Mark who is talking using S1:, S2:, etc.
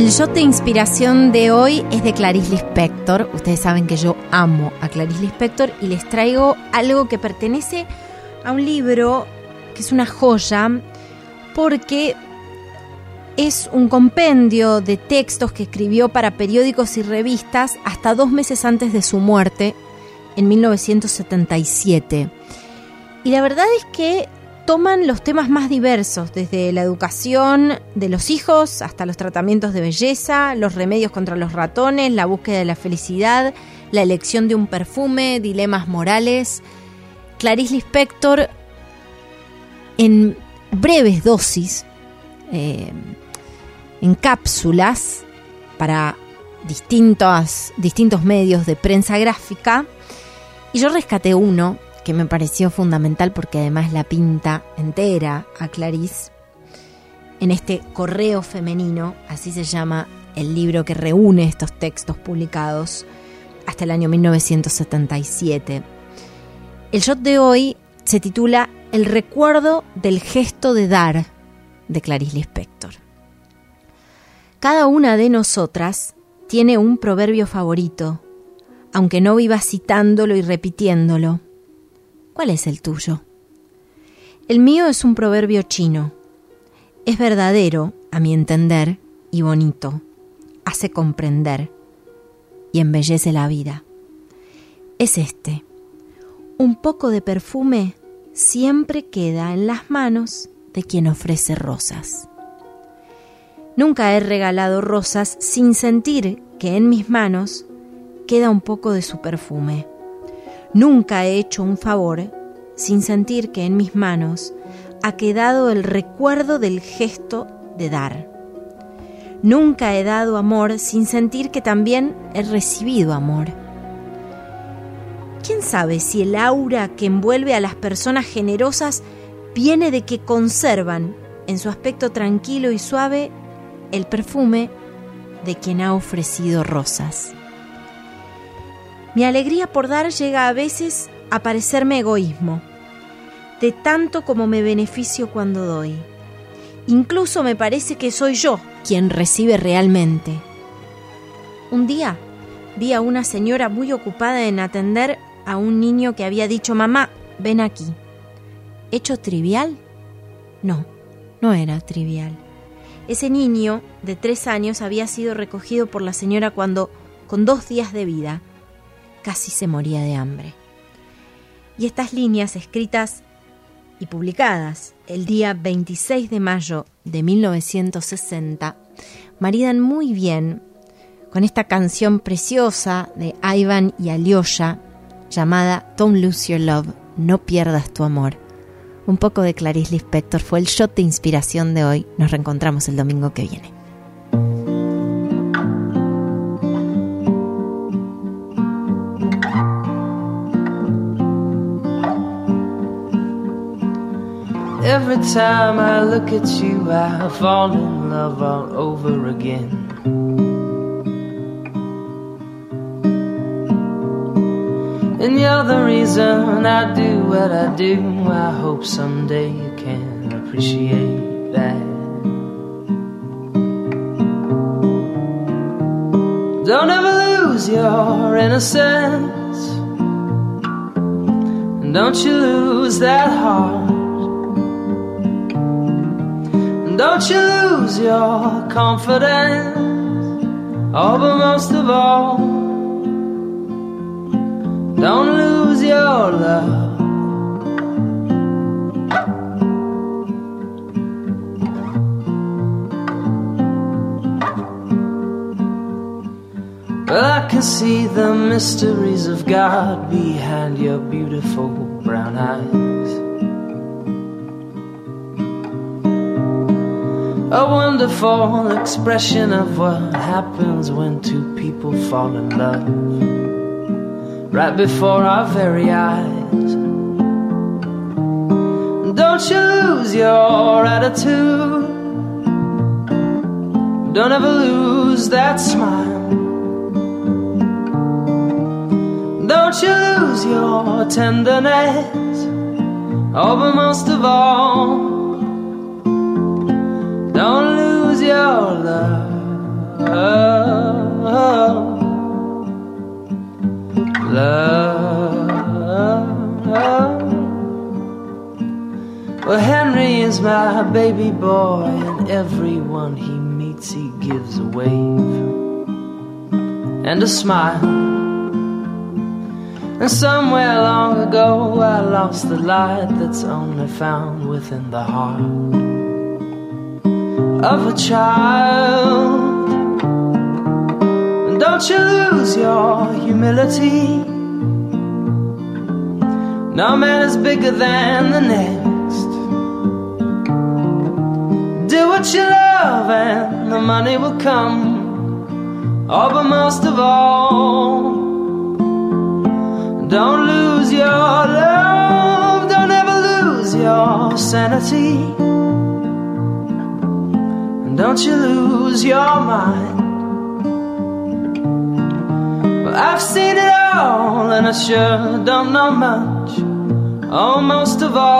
S1: El shot de inspiración de hoy es de Clarice Lispector. Ustedes saben que yo amo a Clarice Lispector y les traigo algo que pertenece a un libro que es una joya porque es un compendio de textos que escribió para periódicos y revistas hasta dos meses antes de su muerte en 1977. Y la verdad es que toman los temas más diversos, desde la educación de los hijos hasta los tratamientos de belleza, los remedios contra los ratones, la búsqueda de la felicidad, la elección de un perfume, dilemas morales. Clarice Lispector, en breves dosis, eh, en cápsulas para distintos, distintos medios de prensa gráfica, y yo rescaté uno que me pareció fundamental porque además la pinta entera a Clarice en este correo femenino, así se llama el libro que reúne estos textos publicados hasta el año 1977. El shot de hoy se titula El recuerdo del gesto de dar de Clarice Lispector. Cada una de nosotras tiene un proverbio favorito, aunque no viva citándolo y repitiéndolo. ¿Cuál es el tuyo? El mío es un proverbio chino. Es verdadero, a mi entender, y bonito. Hace comprender y embellece la vida. Es este. Un poco de perfume siempre queda en las manos de quien ofrece rosas. Nunca he regalado rosas sin sentir que en mis manos queda un poco de su perfume. Nunca he hecho un favor sin sentir que en mis manos ha quedado el recuerdo del gesto de dar. Nunca he dado amor sin sentir que también he recibido amor. ¿Quién sabe si el aura que envuelve a las personas generosas viene de que conservan en su aspecto tranquilo y suave el perfume de quien ha ofrecido rosas? Mi alegría por dar llega a veces a parecerme egoísmo, de tanto como me beneficio cuando doy. Incluso me parece que soy yo quien recibe realmente. Un día vi a una señora muy ocupada en atender a un niño que había dicho, mamá, ven aquí. ¿Hecho trivial? No, no era trivial. Ese niño de tres años había sido recogido por la señora cuando, con dos días de vida, casi se moría de hambre. Y estas líneas escritas y publicadas el día 26 de mayo de 1960 maridan muy bien con esta canción preciosa de Ivan y Alyosha llamada Don't Lose Your Love, No Pierdas Tu Amor. Un poco de Clarice Lispector fue el shot de inspiración de hoy. Nos reencontramos el domingo que viene.
S2: Every time I look at you, I fall in love all over again. And you're the reason I do what I do. I hope someday you can appreciate that. Don't ever lose your innocence. And don't you lose that heart. Don't you lose your confidence. Oh, but most of all, don't lose your love. Well, I can see the mysteries of God behind your beautiful brown eyes. A wonderful expression of what happens when two people fall in love right before our very eyes. Don't you lose your attitude. Don't ever lose that smile. Don't you lose your tenderness. Oh, but most of all, don't lose your love. Love. Well, Henry is my baby boy, and everyone he meets, he gives a wave and a smile. And somewhere long ago I lost the light that's only found within the heart of a child. And don't you lose your humility. No man is bigger than the next. Do what you love and the money will come. Oh, but most of all, don't lose your love, don't ever lose your sanity. Don't you lose your mind. Well, I've seen it all, and I sure don't know much. Oh, most of all,